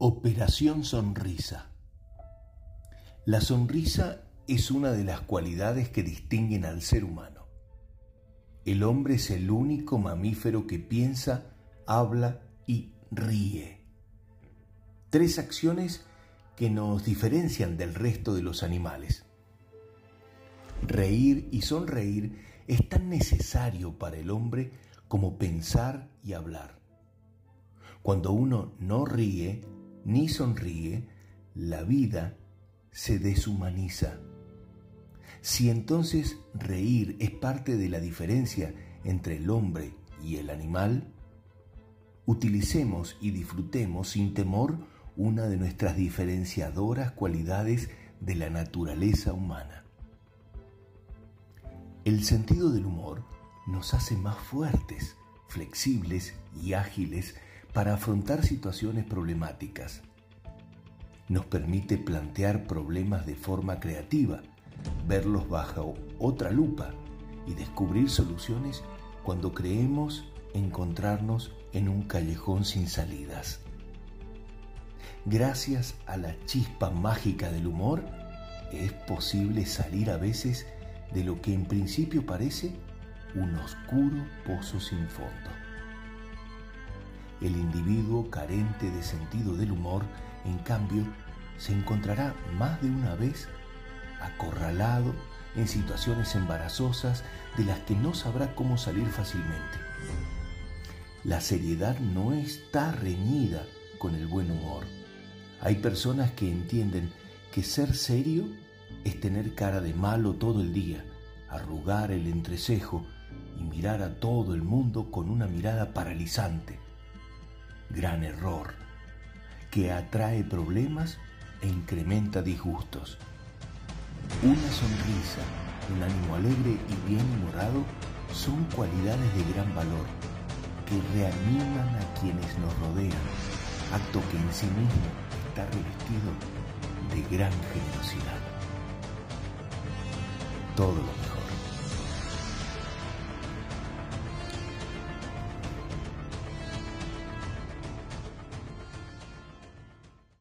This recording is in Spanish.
Operación Sonrisa. La sonrisa es una de las cualidades que distinguen al ser humano. El hombre es el único mamífero que piensa, habla y ríe. Tres acciones que nos diferencian del resto de los animales. Reír y sonreír es tan necesario para el hombre como pensar y hablar. Cuando uno no ríe, ni sonríe, la vida se deshumaniza. Si entonces reír es parte de la diferencia entre el hombre y el animal, utilicemos y disfrutemos sin temor una de nuestras diferenciadoras cualidades de la naturaleza humana. El sentido del humor nos hace más fuertes, flexibles y ágiles para afrontar situaciones problemáticas. Nos permite plantear problemas de forma creativa, verlos bajo otra lupa y descubrir soluciones cuando creemos encontrarnos en un callejón sin salidas. Gracias a la chispa mágica del humor, es posible salir a veces de lo que en principio parece un oscuro pozo sin fondo. El individuo carente de sentido del humor, en cambio, se encontrará más de una vez acorralado en situaciones embarazosas de las que no sabrá cómo salir fácilmente. La seriedad no está reñida con el buen humor. Hay personas que entienden que ser serio es tener cara de malo todo el día, arrugar el entrecejo y mirar a todo el mundo con una mirada paralizante gran error que atrae problemas e incrementa disgustos. Una sonrisa, un ánimo alegre y bien humorado son cualidades de gran valor que reaniman a quienes nos rodean, acto que en sí mismo está revestido de gran generosidad. Todo lo